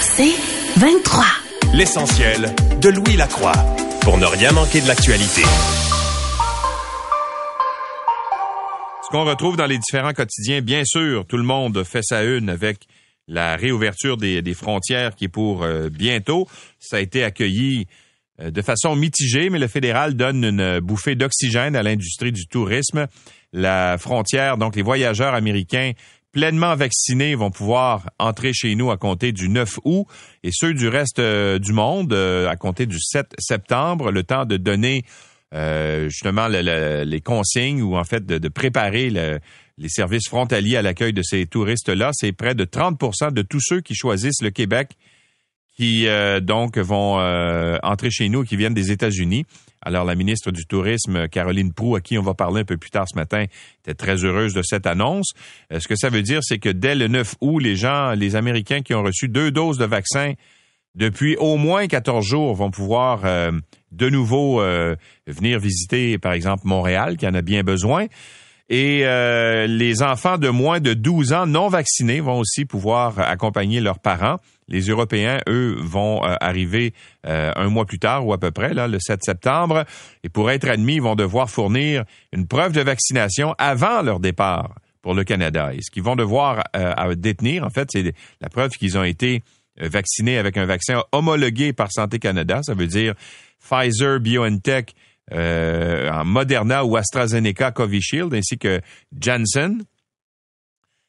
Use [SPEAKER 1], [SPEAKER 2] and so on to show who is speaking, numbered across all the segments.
[SPEAKER 1] C'est 23.
[SPEAKER 2] L'essentiel de Louis Lacroix pour ne rien manquer de l'actualité.
[SPEAKER 3] Ce qu'on retrouve dans les différents quotidiens, bien sûr, tout le monde fait sa une avec la réouverture des, frontières qui est pour euh, bientôt. Ça a été accueilli euh, de façon mitigée, mais le fédéral donne une bouffée d'oxygène à l'industrie du tourisme. La frontière, donc les voyageurs américains pleinement vaccinés vont pouvoir entrer chez nous à compter du 9 août et ceux du reste euh, du monde euh, à compter du 7 septembre, le temps de donner euh, justement les consignes ou en fait de, préparer les services frontaliers à l'accueil de ces touristes-là. C'est près de 30% de tous ceux qui choisissent le Québec qui donc vont entrer chez nous, qui viennent des États-Unis. Alors, la ministre du Tourisme, Caroline Proux, à qui on va parler un peu plus tard ce matin, était très heureuse de cette annonce. Euh, ce que ça veut dire, c'est que dès le 9 août, les gens, les Américains qui ont reçu deux doses de vaccin depuis au moins 14 jours vont pouvoir euh, de nouveau euh, venir visiter, par exemple, Montréal, qui en a bien besoin. Et les enfants de moins de 12 ans non vaccinés vont aussi pouvoir accompagner leurs parents. Les Européens, eux, vont euh, arriver euh, un mois plus tard ou à peu près, là, le 7 septembre. Et pour être admis, ils vont devoir fournir une preuve de vaccination avant leur départ pour le Canada. Et ce qu'ils vont devoir euh, détenir, en fait, c'est la preuve qu'ils ont été vaccinés avec un vaccin homologué par Santé Canada. Ça veut dire Pfizer, BioNTech, Moderna ou AstraZeneca, Covishield, ainsi que Janssen.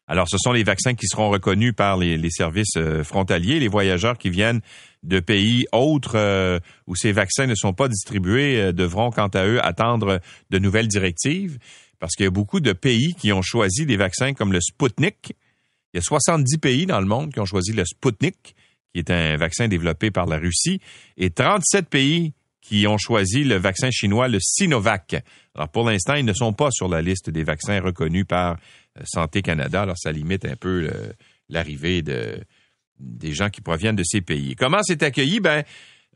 [SPEAKER 3] Alors, ce sont les vaccins qui seront reconnus par les, services euh, frontaliers. Les voyageurs qui viennent de pays autres euh, où ces vaccins ne sont pas distribués euh, devront, quant à eux, attendre de nouvelles directives parce qu'il y a beaucoup de pays qui ont choisi des vaccins comme le Sputnik. Il y a 70 pays dans le monde qui ont choisi le Sputnik, qui est un vaccin développé par la Russie, et 37 pays qui ont choisi le vaccin chinois, le Sinovac. Alors pour l'instant, ils ne sont pas sur la liste des vaccins reconnus par Santé Canada. Alors, ça limite un peu l'arrivée de, des gens qui proviennent de ces pays. Comment c'est accueilli? Ben,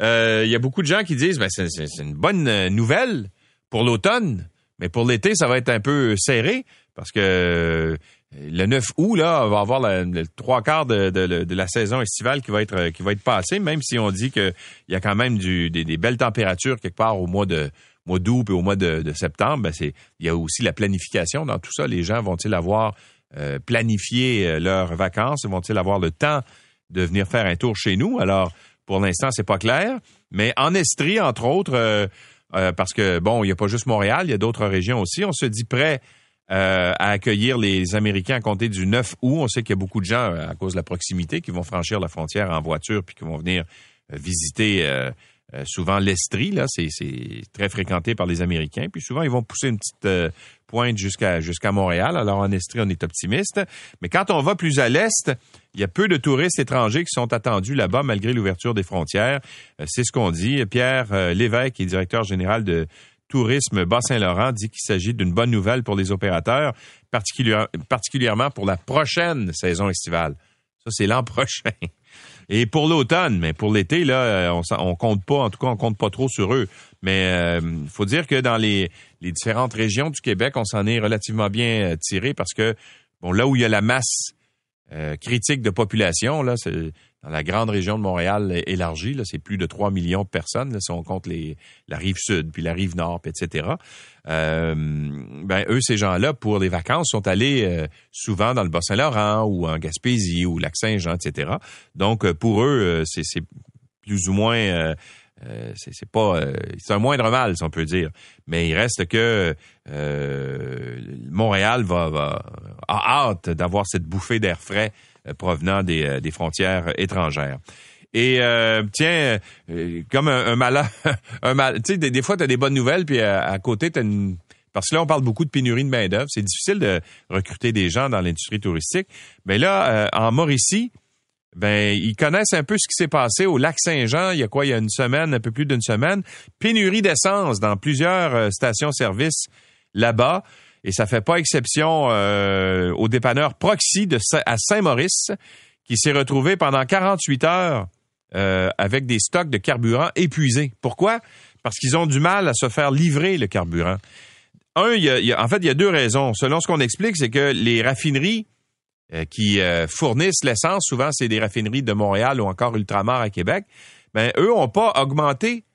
[SPEAKER 3] euh, il y a beaucoup de gens qui disent, ben, c'est une bonne euh, nouvelle pour l'automne, mais pour l'été, ça va être un peu serré parce que le 9 août, là, on va avoir le trois quarts de, la saison estivale qui va être qui va être passée, même si on dit qu'il y a quand même des, des, belles températures quelque part au mois de mois d'août et au mois de, septembre, ben c'est il y a aussi la planification dans tout ça. Les gens vont-ils avoir euh, planifié euh, leurs vacances? Vont-ils avoir le temps de venir faire un tour chez nous? Alors, pour l'instant, c'est pas clair. Mais en Estrie, entre autres, euh, parce que, bon, il n'y a pas juste Montréal, il y a d'autres régions aussi, on se dit prêt à accueillir les Américains à compter du 9 août. On sait qu'il y a beaucoup de gens, à cause de la proximité, qui vont franchir la frontière en voiture puis qui vont venir visiter euh, souvent l'Estrie, là, c'est très fréquenté par les Américains. Puis souvent, ils vont pousser une petite euh, pointe jusqu'à jusqu'à Montréal. Alors en Estrie, on est optimiste. Mais quand on va plus à l'est, il y a peu de touristes étrangers qui sont attendus là-bas malgré l'ouverture des frontières. Euh, c'est ce qu'on dit. Pierre Lévesque, qui est directeur général de Tourisme Bas-Saint-Laurent, dit qu'il s'agit d'une bonne nouvelle pour les opérateurs, particulièrement pour la prochaine saison estivale. Ça, c'est l'an prochain. Et pour l'automne, mais pour l'été, là, euh, on, on compte pas, en tout cas, on compte pas trop sur eux. Mais il euh, faut dire que dans les, différentes régions du Québec, on s'en est relativement bien euh, tiré parce que bon, là où il y a la masse critique de population, là, c'est dans la grande région de Montréal élargie, là, c'est plus de 3 millions de personnes, là, si on compte les, la rive sud, puis la rive nord, etc. Euh, ben, eux, ces gens-là, pour les vacances, sont allés euh, souvent dans le Bas-Saint-Laurent ou en Gaspésie ou Lac-Saint-Jean, etc. Donc, euh, pour eux, c'est plus ou moins... c'est pas c'est un moindre mal si on peut dire mais il reste que Montréal va, va a hâte d'avoir cette bouffée d'air frais euh, provenant euh, des, frontières étrangères. Et euh, tiens, comme un, un malheur, un mal, tu sais, des, fois, tu as des bonnes nouvelles, puis à, côté, tu une... Parce que là, on parle beaucoup de pénurie de main-d'œuvre. C'est difficile de recruter des gens dans l'industrie touristique. Mais là, en Mauricie, ben, ils connaissent un peu ce qui s'est passé au lac Saint-Jean il y a quoi, il y a une semaine, un peu plus d'une semaine. Pénurie d'essence dans plusieurs stations-service là-bas et ça fait pas exception euh, au dépanneur Proxy de, à Saint-Maurice qui s'est retrouvé pendant 48 heures euh, avec des stocks de carburant épuisés. Pourquoi? Parce qu'ils ont du mal à se faire livrer le carburant. Un, il y a, en fait, il y a deux raisons. Selon ce qu'on explique, c'est que les raffineries euh, qui euh, fournissent l'essence, souvent c'est des raffineries de Montréal ou encore Ultramar à Québec, ben eux n'ont pas augmenté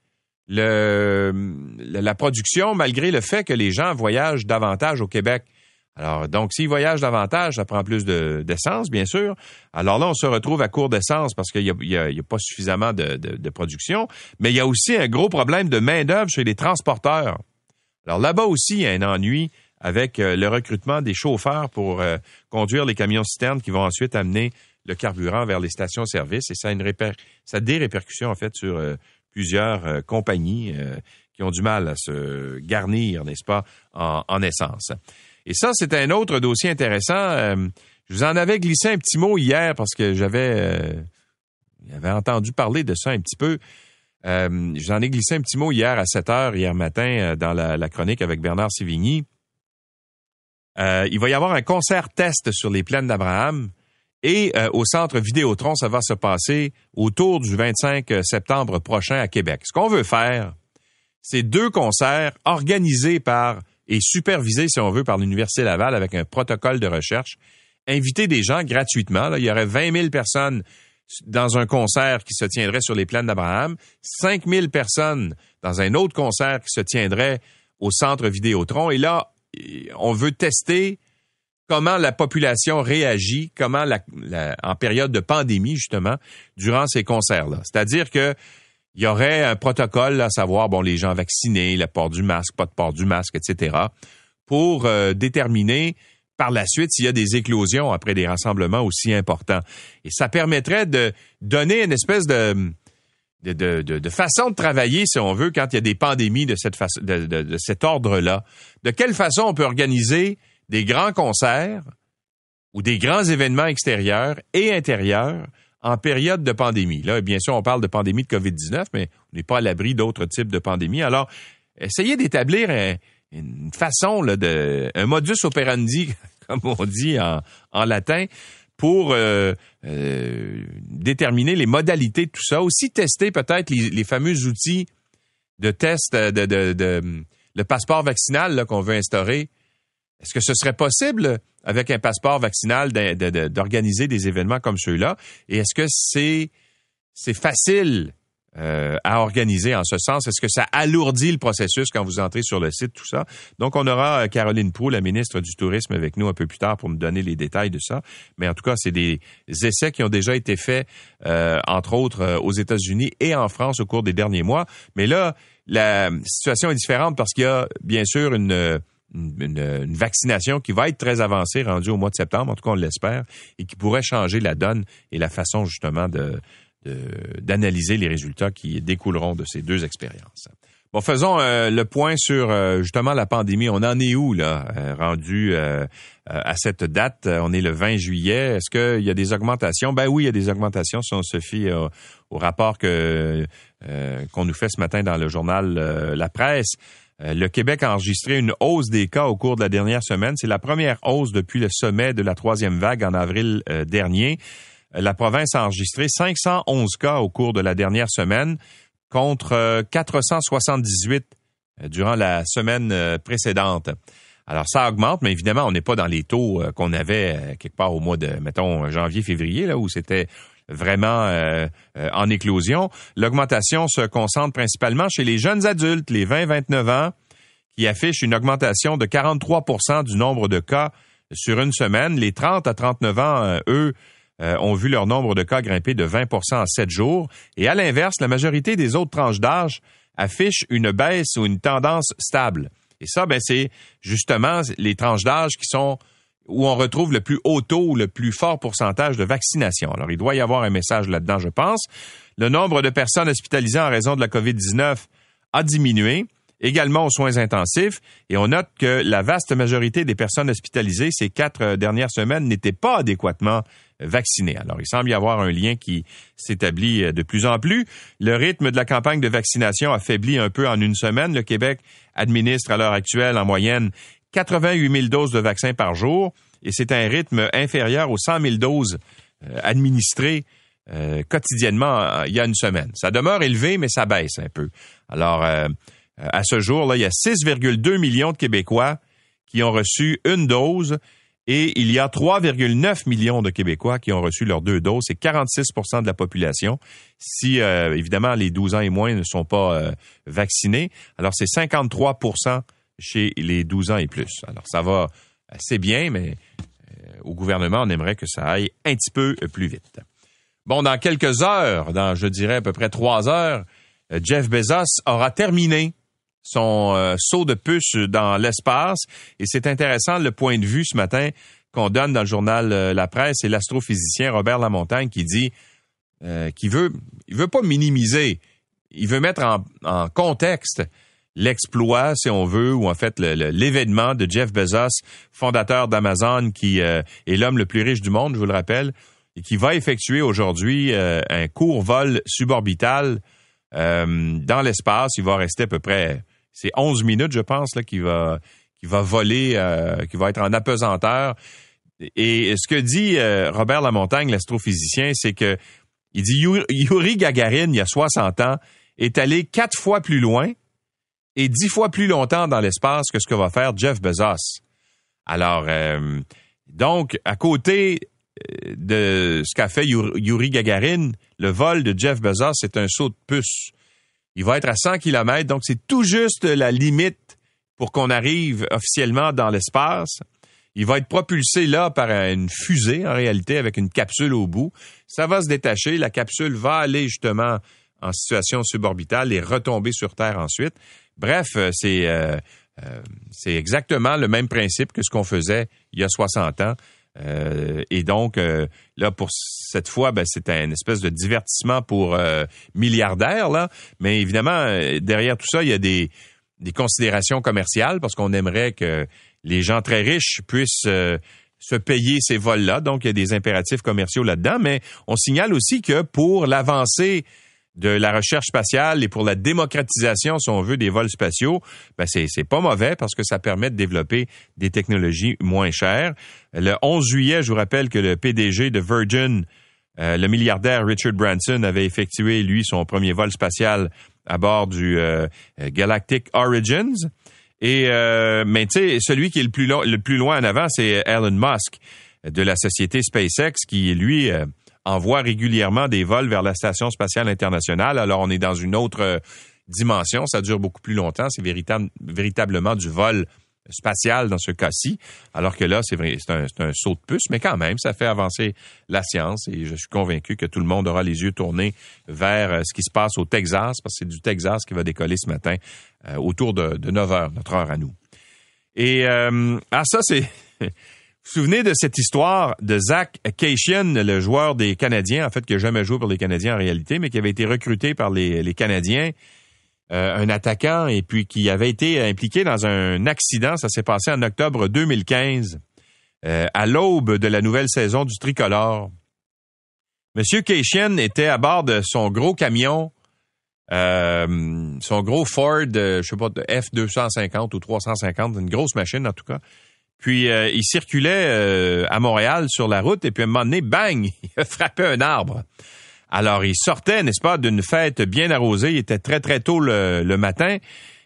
[SPEAKER 3] le, la production malgré le fait que les gens voyagent davantage au Québec. Alors, donc, s'ils voyagent davantage, ça prend plus d'essence, bien sûr. Alors là, on se retrouve à court d'essence parce qu'il n'y a, a, pas suffisamment de, production. Mais il y a aussi un gros problème de main-d'œuvre chez les transporteurs. Alors là-bas aussi, il y a un ennui avec euh, le recrutement des chauffeurs pour euh, conduire les camions citernes qui vont ensuite amener le carburant vers les stations-service. Et ça a, une a des répercussions, en fait, sur euh, plusieurs compagnies qui ont du mal à se garnir, n'est-ce pas, en essence. Et ça, c'est un autre dossier intéressant. Euh, je vous en avais glissé un petit mot hier parce que j'avais euh, entendu parler de ça un petit peu. Euh, J'en ai glissé un petit mot hier à 7 heures, hier matin, euh, dans la, chronique avec Bernard Sévigny. il va y avoir un concert test sur les plaines d'Abraham. Et au centre Vidéotron, ça va se passer autour du 25 septembre prochain à Québec. Ce qu'on veut faire, c'est deux concerts organisés par et supervisé, si on veut, par l'Université Laval avec un protocole de recherche. Inviter des gens gratuitement. Là, il y aurait 20 000 personnes dans un concert qui se tiendrait sur les plaines d'Abraham, 5 000 personnes dans un autre concert qui se tiendrait au centre Vidéotron. Et là, on veut tester comment la population réagit, comment la, en période de pandémie, justement, durant ces concerts-là. C'est-à-dire que il y aurait un protocole à savoir, bon, les gens vaccinés, le port du masque, pas de port du masque, etc., pour euh, déterminer par la suite s'il y a des éclosions après des rassemblements aussi importants. Et ça permettrait de donner une espèce de, façon de travailler, si on veut, quand il y a des pandémies de, cette de cet ordre-là. De quelle façon on peut organiser des grands concerts ou des grands événements extérieurs et intérieurs en période de pandémie. Là, bien sûr, on parle de pandémie de COVID-19, mais on n'est pas à l'abri d'autres types de pandémies. Alors, essayez d'établir une façon, là, de, un modus operandi, comme on dit en, latin, pour euh, euh, déterminer les modalités de tout ça. Aussi tester peut-être les, fameux outils de test de, de, le passeport vaccinal qu'on veut instaurer. Est-ce que ce serait possible avec un passeport vaccinal d'organiser des événements comme ceux-là? Et est-ce que c'est facile euh, à organiser en ce sens? Est-ce que ça alourdit le processus quand vous entrez sur le site, tout ça? Donc, on aura euh, Caroline Proux, la ministre du Tourisme, avec nous un peu plus tard pour nous donner les détails de ça. Mais en tout cas, c'est des essais qui ont déjà été faits, euh, entre autres, aux États-Unis et en France au cours des derniers mois. Mais là, la situation est différente parce qu'il y a, bien sûr, une une, vaccination qui va être très avancée, rendue au mois de septembre, en tout cas on l'espère, et qui pourrait changer la donne et la façon justement de d'analyser les résultats qui découleront de ces deux expériences. Bon, faisons euh, le point sur euh, justement la pandémie. On en est où là, euh, rendu à cette date? On est le 20 juillet. Est-ce qu'il y a des augmentations? Ben oui, il y a des augmentations si on se fie au rapport que qu'on nous fait ce matin dans le journal La Presse. Euh, le Québec a enregistré une hausse des cas au cours de la dernière semaine. C'est la première hausse depuis le sommet de la troisième vague en avril euh, dernier. Euh, la province a enregistré 511 cas au cours de la dernière semaine contre 478 durant la semaine précédente. Alors ça augmente, mais évidemment, on n'est pas dans les taux qu'on avait quelque part au mois de, mettons, janvier-février, là où c'était vraiment euh, euh, en éclosion. L'augmentation se concentre principalement chez les jeunes adultes, les 20-29 ans, qui affichent une augmentation de 43% du nombre de cas sur une semaine. Les 30 à 39 ans, euh, eux, ont vu leur nombre de cas grimper de 20% en 7 jours. Et à l'inverse, la majorité des autres tranches d'âge affichent une baisse ou une tendance stable. Et ça, ben, c'est justement les tranches d'âge qui sont où on retrouve le plus haut taux, le plus fort pourcentage de vaccination. Alors, il doit y avoir un message là-dedans, je pense. Le nombre de personnes hospitalisées en raison de la COVID-19 a diminué, également aux soins intensifs, et on note que la vaste majorité des personnes hospitalisées ces quatre euh, dernières semaines n'étaient pas adéquatement vaccinées. Alors, il semble y avoir un lien qui s'établit euh, de plus en plus. Le rythme de la campagne de vaccination affaiblit un peu en une semaine. Le Québec administre à l'heure actuelle en moyenne 88 000 doses de vaccins par jour et c'est un rythme inférieur aux 100 000 doses euh, administrées euh, quotidiennement euh, il y a une semaine. Ça demeure élevé, mais ça baisse un peu. Alors, à ce jour, là, il y a 6,2 millions de Québécois qui ont reçu une dose Et il y a 3,9 millions de Québécois qui ont reçu leurs deux doses. C'est 46% de la population. Si, évidemment, les 12 ans et moins ne sont pas vaccinés, alors c'est 53 chez les 12 ans et plus. Alors, ça va assez bien, mais euh, au gouvernement, on aimerait que ça aille un petit peu plus vite. Bon, dans quelques heures, dans, je dirais, à peu près trois heures, Jeff Bezos aura terminé son euh, saut de puce dans l'espace. Et c'est intéressant le point de vue ce matin qu'on donne dans le journal euh, La Presse et l'astrophysicien Robert Lamontagne qui dit qu'il veut, il veut pas minimiser, il veut mettre en, contexte l'exploit, si on veut, ou en fait l'événement de Jeff Bezos, fondateur d'Amazon, qui est l'homme le plus riche du monde, je vous le rappelle, et qui va effectuer aujourd'hui un court vol suborbital dans l'espace. Il va rester à peu près c'est 11 minutes, je pense, là, qui va, qui va voler, euh, qui va être en apesanteur. Et ce que dit euh, Robert Lamontagne, l'astrophysicien, c'est que il dit Yuri Gagarin, il y a 60 ans, est allé quatre fois plus loin et dix fois plus longtemps dans l'espace que ce que va faire Jeff Bezos. Alors, euh, donc, à côté de ce qu'a fait Yuri Gagarin, le vol de Jeff Bezos, c'est un saut de puce. Il va être à 100 km, donc c'est tout juste la limite pour qu'on arrive officiellement dans l'espace. Il va être propulsé là par une fusée, en réalité, avec une capsule au bout. Ça va se détacher, la capsule va aller justement en situation suborbitale et retomber sur Terre ensuite. Bref, euh, c'est euh, euh, c'est exactement le même principe que ce qu'on faisait il y a 60 ans. Et donc, là, pour cette fois, ben, c'est un espèce de divertissement pour milliardaires, là. Mais évidemment, derrière tout ça, il y a des, des considérations commerciales parce qu'on aimerait que les gens très riches puissent se payer ces vols-là. Donc, il y a des impératifs commerciaux là-dedans. Mais on signale aussi que pour l'avancée de la recherche spatiale et pour la démocratisation, si on veut, des vols spatiaux, ben c'est, c'est pas mauvais parce que ça permet de développer des technologies moins chères. Le 11 juillet, je vous rappelle que le PDG de Virgin, euh, le milliardaire Richard Branson, avait effectué, lui, son premier vol spatial à bord du euh, Galactic Origins. Et euh, mais tu sais, celui qui est le plus, le plus loin en avant, c'est Elon Musk de la société SpaceX, qui lui envoie régulièrement des vols vers la Station spatiale internationale. Alors, on est dans une autre euh, dimension. Ça dure beaucoup plus longtemps. C'est véritablement du vol spatial dans ce cas-ci, alors que là, c'est un, un, saut de puce, mais quand même, ça fait avancer la science et je suis convaincu que tout le monde aura les yeux tournés vers euh, ce qui se passe au Texas, parce que c'est du Texas qui va décoller ce matin euh, autour de, de 9 heures, notre heure à nous. Et ah, ça, c'est souvenez de cette histoire de Zach Cation, le joueur des Canadiens, en fait, qui n'a jamais joué pour les Canadiens en réalité, mais qui avait été recruté par les, Canadiens, euh, un attaquant, et puis qui avait été impliqué dans un accident. Ça s'est passé en octobre 2015, euh, à l'aube de la nouvelle saison du tricolore. Monsieur Cation était à bord de son gros camion, euh, son gros Ford, je sais pas, F250 ou 350, une grosse machine en tout cas. Puis euh, il circulait euh, à Montréal sur la route et puis à un moment donné, bang, il a frappé un arbre. Alors il sortait, n'est-ce pas, d'une fête bien arrosée. Il était très très tôt le, matin.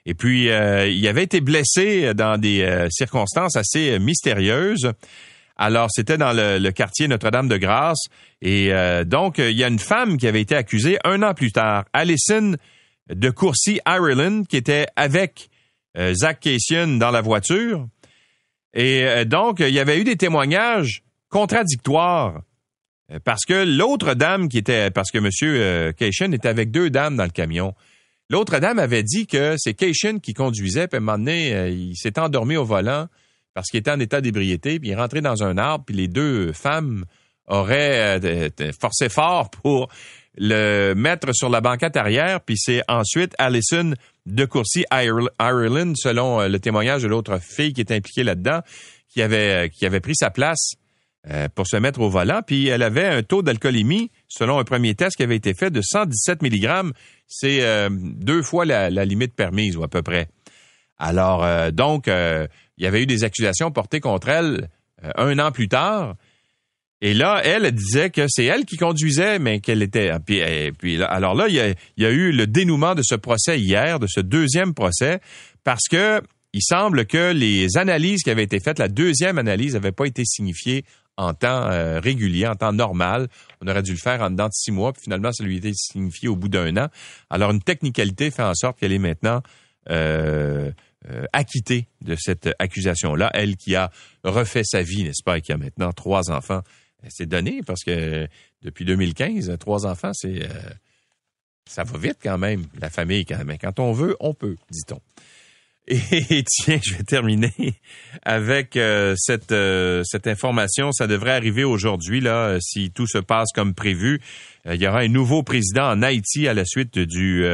[SPEAKER 3] Et puis euh, il avait été blessé dans des circonstances assez mystérieuses. Alors c'était dans le, quartier Notre-Dame-de-Grâce. Et donc il y a une femme qui avait été accusée un an plus tard, Alison de Courcy, Ireland, qui était avec Zach Cation dans la voiture. Et euh, donc, il y avait eu des témoignages contradictoires euh, parce que l'autre dame qui était, parce que M. Euh, Cation était avec deux dames dans le camion. L'autre dame avait dit que c'est Cation qui conduisait, puis à un moment donné, il s'est endormi au volant parce qu'il était en état d'ébriété, puis il est rentré dans un arbre, puis les deux femmes auraient forcé fort pour le mettre sur la banquette arrière, puis c'est ensuite Allison de Courcy, Ireland, selon euh, le témoignage de l'autre fille qui était impliquée là-dedans, qui avait, euh, pris sa place euh, pour se mettre au volant, puis elle avait un taux d'alcoolémie, selon un premier test qui avait été fait, de 117 mg. C'est deux fois la, limite permise, ou à peu près. Alors, donc, il y avait eu des accusations portées contre elle un an plus tard, et là, elle disait que c'est elle qui conduisait, mais qu'elle était. Puis, puis alors là, il y, a, eu le dénouement de ce procès hier, de ce deuxième procès, parce que il semble que les analyses qui avaient été faites, la deuxième analyse n'avait pas été signifiée en temps euh, régulier, en temps normal. On aurait dû le faire en dedans de six mois, puis finalement, ça lui a été signifié au bout d'un an. Alors, une technicalité fait en sorte qu'elle est maintenant euh, euh, acquittée de cette accusation-là. Elle qui a refait sa vie, n'est-ce pas, et qui a maintenant trois enfants. C'est donné parce que depuis 2015, trois enfants, c'est ça va vite quand même, la famille quand même. Quand on veut, on peut, dit-on. Et tiens, je vais terminer avec euh, cette euh, cette information. Ça devrait arriver aujourd'hui là, euh, si tout se passe comme prévu. il y aura un nouveau président en Haïti à la suite du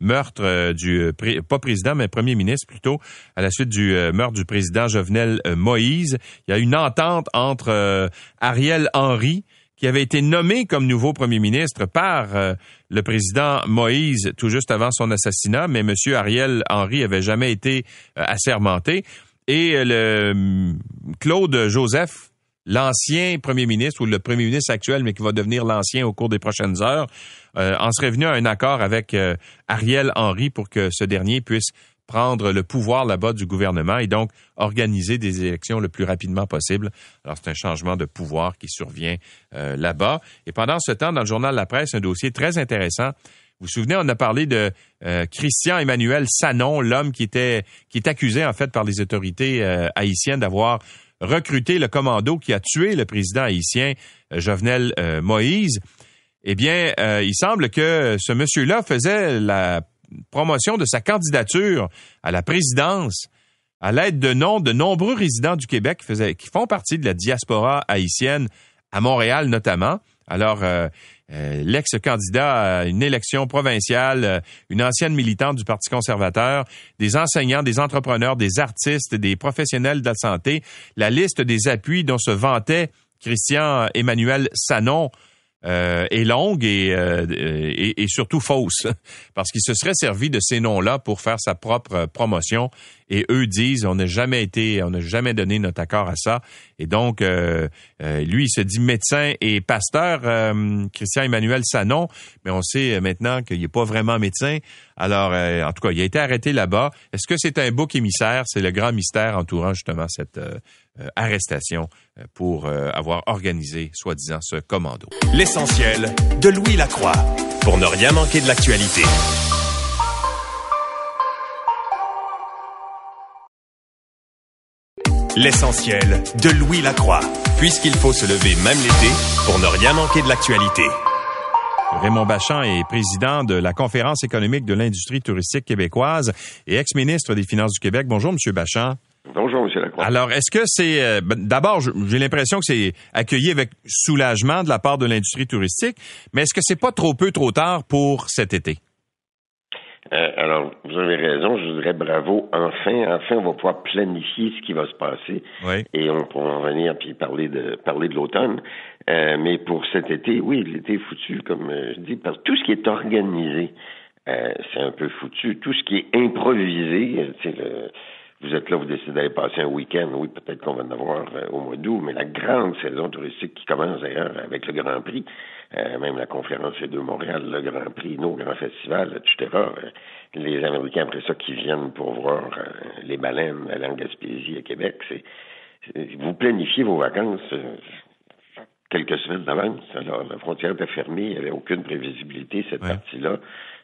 [SPEAKER 3] meurtre du pas président mais premier ministre plutôt à la suite du meurtre du président Jovenel Moïse. Il y a une entente entre Ariel Henry qui avait été nommé comme nouveau premier ministre par euh, le président Moïse tout juste avant son assassinat, mais M. Ariel Henry avait jamais été euh, assermenté. Et euh, le Claude Joseph, l'ancien premier ministre ou le premier ministre actuel, mais qui va devenir l'ancien au cours des prochaines heures, en serait venu à un accord avec Ariel Henry pour que ce dernier puisse prendre le pouvoir là-bas du gouvernement et donc organiser des élections le plus rapidement possible. Alors, c'est un changement de pouvoir qui survient euh, là-bas. Et pendant ce temps, dans le journal La Presse, un dossier très intéressant. Vous vous souvenez, on a parlé de euh, Christian Emmanuel Sanon, l'homme qui était qui est accusé en fait par les autorités euh, haïtiennes d'avoir recruté le commando qui a tué le président haïtien Jovenel Moïse. Eh bien, il semble que ce monsieur-là faisait la promotion de sa candidature à la présidence à l'aide de noms de nombreux résidents du Québec qui, font partie de la diaspora haïtienne à Montréal notamment. Alors, euh, euh, l'ex-candidat à une élection provinciale, euh, une ancienne militante du Parti conservateur, des enseignants, des entrepreneurs, des artistes, des professionnels de la santé, la liste des appuis dont se vantait Christian Emmanuel Sanon euh, est longue euh, et, et, surtout fausse, parce qu'il se serait servi de ces noms-là pour faire sa propre promotion. Et eux disent, on n'a jamais été, on n'a jamais donné notre accord à ça. Et donc, euh, lui, il se dit médecin et pasteur, Christian Emmanuel Sanon, mais on sait maintenant qu'il n'est pas vraiment médecin. Alors, en tout cas, il a été arrêté là-bas. Est-ce que c'est un bouc émissaire? C'est le grand mystère entourant justement cette euh, arrestation euh, pour euh, avoir organisé, soi-disant, ce commando.
[SPEAKER 2] L'essentiel de Louis Lacroix pour ne rien manquer de l'actualité. L'essentiel de Louis Lacroix, puisqu'il faut se lever même l'été pour ne rien manquer de l'actualité.
[SPEAKER 3] Raymond Bachand est président de la Conférence économique de l'industrie touristique québécoise et ex-ministre des Finances du Québec. Bonjour, Monsieur Bachand.
[SPEAKER 1] Bonjour, M. Lacroix.
[SPEAKER 3] Alors, est-ce que c'est... Euh, ben, d'abord, j'ai l'impression que c'est accueilli avec soulagement de la part de l'industrie touristique, mais est-ce que c'est pas trop peu, trop tard pour cet été?
[SPEAKER 1] Euh, alors, vous avez raison, je dirais bravo. Enfin, enfin, on va pouvoir planifier ce qui va se passer. Et on pourra en venir puis parler de parler de l'automne. Euh, mais pour cet été, oui, l'été est foutu, comme je dis, parce que tout ce qui est organisé, c'est un peu foutu. Tout ce qui est improvisé, c'est le vous êtes là, vous décidez d'aller passer un week-end, oui, peut-être qu'on va en avoir euh, au mois d'août, mais la grande saison touristique qui commence d'ailleurs avec le Grand Prix, euh, même la conférence de Montréal, le Grand Prix, nos grands festivals, etc. Euh, les Américains après ça qui viennent pour voir les baleines à en Gaspésie à Québec, c'est vous planifiez vos vacances quelques semaines d'avance. Alors, la frontière était fermée, il n'y avait aucune prévisibilité, cette partie-là.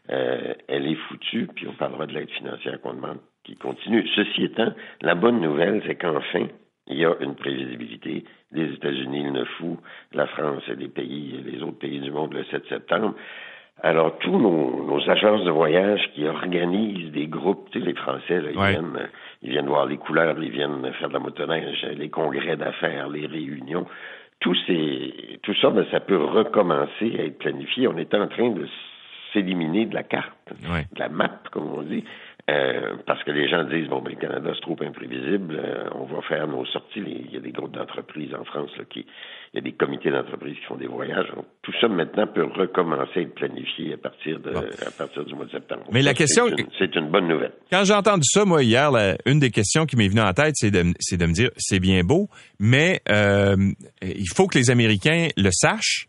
[SPEAKER 1] elle est foutue, puis on parlera de l'aide financière qu'on demande qui continue. Ceci étant, la bonne nouvelle, c'est qu'enfin, il y a une prévisibilité. Les États-Unis le 9 août, la France et les pays, les autres pays du monde le 7 septembre. Alors, tous nos, agences de voyage qui organisent des groupes, tu sais, les Français, ils, viennent, ils viennent voir les couleurs, ils viennent faire de la motoneige, les congrès d'affaires, les réunions. Tout, ces, tout ça, ben, ça peut recommencer à être planifié. On est en train de s'éliminer de la carte, de la map, comme on dit. Euh, parce que les gens disent bon ben le Canada c'est trop imprévisible, euh, on va faire nos sorties. Il y a des groupes d'entreprises en France là, qui, il y a des comités d'entreprises qui font des voyages. tout ça maintenant peut recommencer à être planifié à partir de à partir du mois de septembre.
[SPEAKER 3] Mais la question,
[SPEAKER 1] c'est une, bonne nouvelle.
[SPEAKER 3] Quand j'ai entendu ça moi hier, une des questions qui m'est venue en tête, c'est de, de me dire c'est bien beau, mais euh, il faut que les Américains le sachent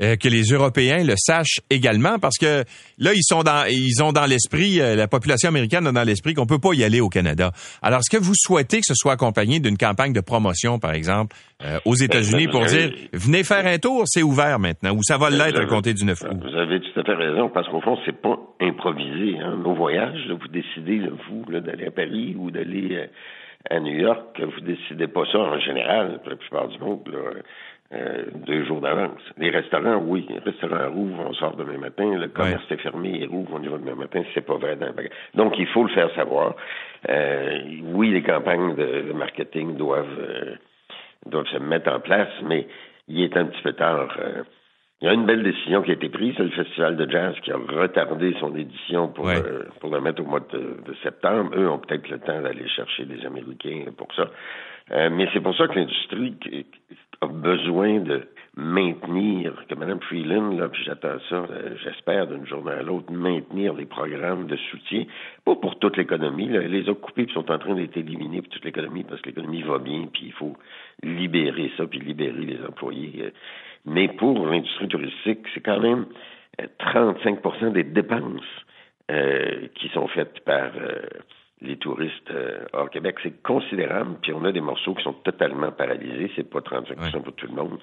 [SPEAKER 3] Euh, que les Européens le sachent également, parce que là, ils sont dans, ils ont dans l'esprit, euh, la population américaine a dans l'esprit qu'on peut pas y aller au Canada. Alors, est-ce que vous souhaitez que ce soit accompagné d'une campagne de promotion, par exemple, euh, aux États-Unis pour dire, venez faire un tour, c'est ouvert maintenant, ou ça va l'être à compter du 9 août?
[SPEAKER 1] Vous avez tout à fait raison, parce qu'au fond, c'est pas improvisé. Hein. Nos voyages, vous décidez, vous, d'aller à Paris ou d'aller à New York, vous décidez pas ça en général, pour la plupart du monde. Là euh, deux jours d'avance. Les restaurants, oui, les restaurants rouvrent, on sort demain matin, le commerce est fermé, il rouvre, on y va demain matin, c'est pas vrai. Donc, il faut le faire savoir. Euh, oui, les campagnes de, marketing doivent, euh, doivent se mettre en place, mais il est un petit peu tard. il y a une belle décision qui a été prise, c'est le Festival de jazz qui a retardé son édition pour, pour le mettre au mois de, de septembre. Eux ont peut-être le temps d'aller chercher des Américains pour ça. Mais c'est pour ça que l'industrie a besoin de maintenir, que Mme Freeland, là, puis j'attends ça, euh, j'espère, d'une journée à l'autre, maintenir les programmes de soutien, pas pour toute l'économie, là, les a coupés, puis sont en train d'être éliminés pour toute l'économie, parce que l'économie va bien, puis il faut libérer ça, puis libérer les employés. Euh. Mais pour l'industrie touristique, c'est quand même 35% euh, des dépenses qui sont faites par les touristes euh, hors Québec. C'est considérable. Puis on a des morceaux qui sont totalement paralysés. C'est pas 35% pour tout le monde.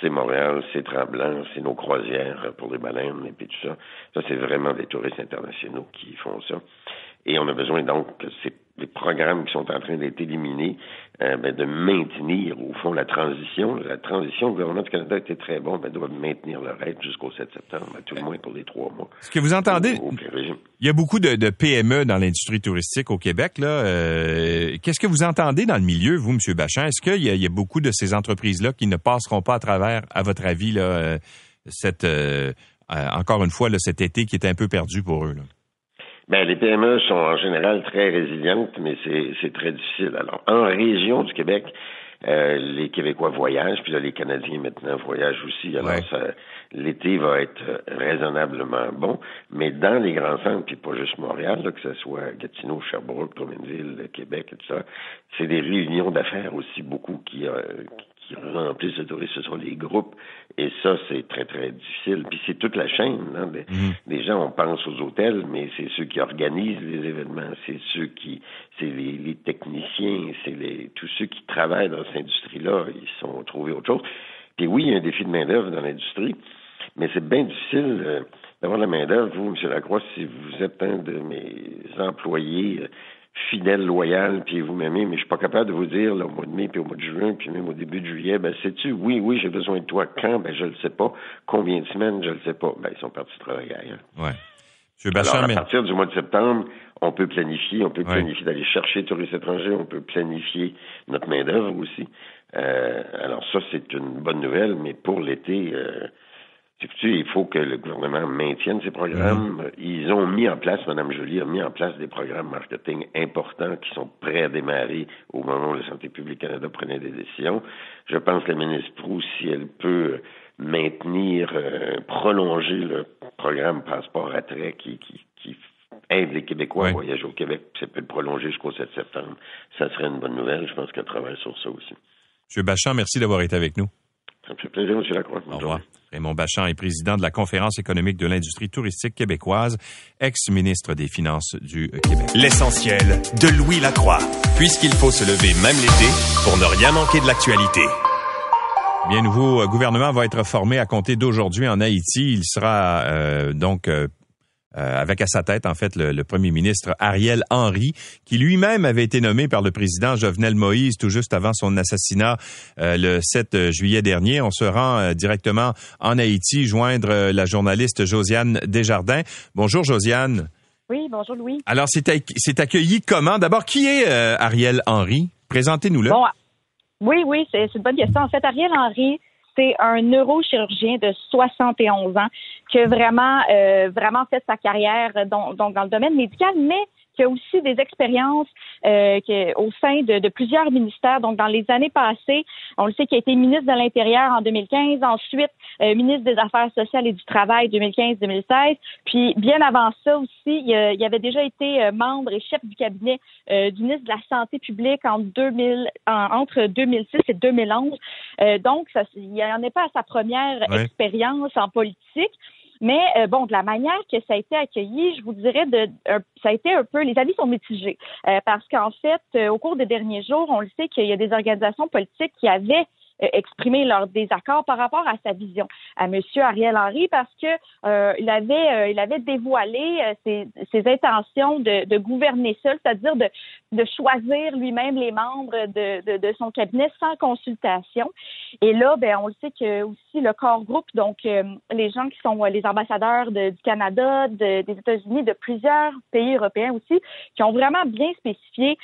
[SPEAKER 1] C'est Montréal, c'est Tremblant, c'est nos croisières pour les baleines et puis tout ça. Ça, c'est vraiment des touristes internationaux qui font ça. Et on a besoin donc que ces les programmes qui sont en train d'être éliminés, euh, ben, de maintenir, au fond, la transition. La transition, le gouvernement du Canada était très bon, ben, doit maintenir le règle jusqu'au 7 septembre, à tout le moins pour les trois mois.
[SPEAKER 3] Ce que vous entendez, il y a beaucoup de, PME dans l'industrie touristique au Québec. Là. Euh, qu'est-ce que vous entendez dans le milieu, vous, M. Bachin? Est-ce qu'il y, a beaucoup de ces entreprises-là qui ne passeront pas à travers, à votre avis, là, euh, cette, encore une fois, là, cet été qui est un peu perdu pour eux? Là?
[SPEAKER 1] Ben, les PME sont en général très résilientes, mais c'est très difficile. Alors, en région du Québec, euh, les Québécois voyagent, puis là, les Canadiens maintenant voyagent aussi. Alors, l'été va être raisonnablement bon, mais dans les grands centres, puis pas juste Montréal, là, que ce soit Gatineau, Sherbrooke, Drummondville, Québec et tout ça, c'est des réunions d'affaires aussi beaucoup qui, euh, qui remplissent de touristes, ce sont les groupes. Et ça, c'est très, très difficile. Puis c'est toute la chaîne. Hein, mhm. des, gens, on pense aux hôtels, mais c'est ceux qui organisent les événements, c'est ceux qui, c'est les, techniciens, c'est les, tous ceux qui travaillent dans cette industrie-là, ils sont trouvés autre chose. Puis oui, il y a un défi de main-d'œuvre dans l'industrie, mais c'est bien difficile euh, d'avoir la main-d'œuvre. Vous, M. Lacroix, si vous êtes un de mes employés, euh, fidèle, loyal, puis vous m'aimez, mais je suis pas capable de vous dire là, au mois de mai, puis au mois de juin, puis même au début de juillet, ben sais-tu, oui, oui, j'ai besoin de toi. Quand? Ben je le sais pas. Combien de semaines? Je le sais pas. Ben ils sont partis travailler ailleurs.
[SPEAKER 3] Ouais.
[SPEAKER 1] Alors, à partir du mois de septembre, on peut planifier, on peut planifier d'aller chercher touristes étrangers, on peut planifier notre main-d'œuvre aussi. Euh, alors ça, c'est une bonne nouvelle, mais pour l'été, euh, il faut que le gouvernement maintienne ces programmes. Mhm. Ils ont mis en place, Mme Jolie a mis en place des programmes marketing importants qui sont prêts à démarrer au moment où la Santé publique Canada prenait des décisions. Je pense que la ministre Proust, si elle peut maintenir, euh, prolonger le programme Passeport à trait qui, qui, aide les Québécois à voyager au Québec, ça peut le prolonger jusqu'au 7 septembre. Ça serait une bonne nouvelle. Je pense qu'elle travaille sur ça aussi.
[SPEAKER 3] M. Bachand, merci d'avoir été avec nous.
[SPEAKER 1] Ça me fait plaisir, M. Lacroix.
[SPEAKER 3] Au revoir. Raymond Bachand est président de la Conférence économique de l'industrie touristique québécoise, ex-ministre des Finances du Québec.
[SPEAKER 2] L'essentiel de Louis Lacroix, puisqu'il faut se lever même l'été pour ne rien manquer de l'actualité.
[SPEAKER 3] Bien, nouveau gouvernement va être formé à compter d'aujourd'hui en Haïti. Il sera euh, donc euh, euh, avec à sa tête, en fait, le, premier ministre Ariel Henry, qui lui-même avait été nommé par le président Jovenel Moïse tout juste avant son assassinat euh, le 7 juillet dernier. On se rend euh, directement en Haïti joindre la journaliste Josiane Desjardins. Bonjour, Josiane.
[SPEAKER 4] Oui, bonjour, Louis.
[SPEAKER 3] Alors, c'est accueilli comment? D'abord, qui est Ariel Henry? Présentez-nous-le.
[SPEAKER 4] Bon, oui, oui, c'est une bonne question. En fait, Ariel Henry, c'est un neurochirurgien de 71 ans qui a vraiment, euh, vraiment fait sa carrière donc, dans le domaine médical, mais qui a aussi des expériences euh, au sein de, plusieurs ministères. Donc, dans les années passées, on le sait qu'il a été ministre de l'Intérieur en 2015, ensuite euh, ministre des Affaires sociales et du Travail 2015-2016. Puis, bien avant ça aussi, il, avait déjà été euh, membre et chef du cabinet du ministre de la Santé publique en 2000, entre 2006 et 2011. donc, ça, il n'en est pas à sa première expérience en politique. Mais euh, bon, de la manière que ça a été accueilli, je vous dirais, de, ça a été un peu, les avis sont mitigés, euh, parce qu'en fait, euh, au cours des derniers jours, on le sait qu'il y a des organisations politiques qui avaient exprimer leur désaccord par rapport à sa vision à M. Ariel Henry parce que euh, il avait euh, il avait dévoilé ses, ses, intentions de, de gouverner seul, c'est-à-dire de, de choisir lui-même les membres de, de, de, son cabinet sans consultation. Et là, ben on le sait que aussi le corps groupe, donc les gens qui sont les ambassadeurs du Canada, des États-Unis, de plusieurs pays européens aussi, qui ont vraiment bien spécifié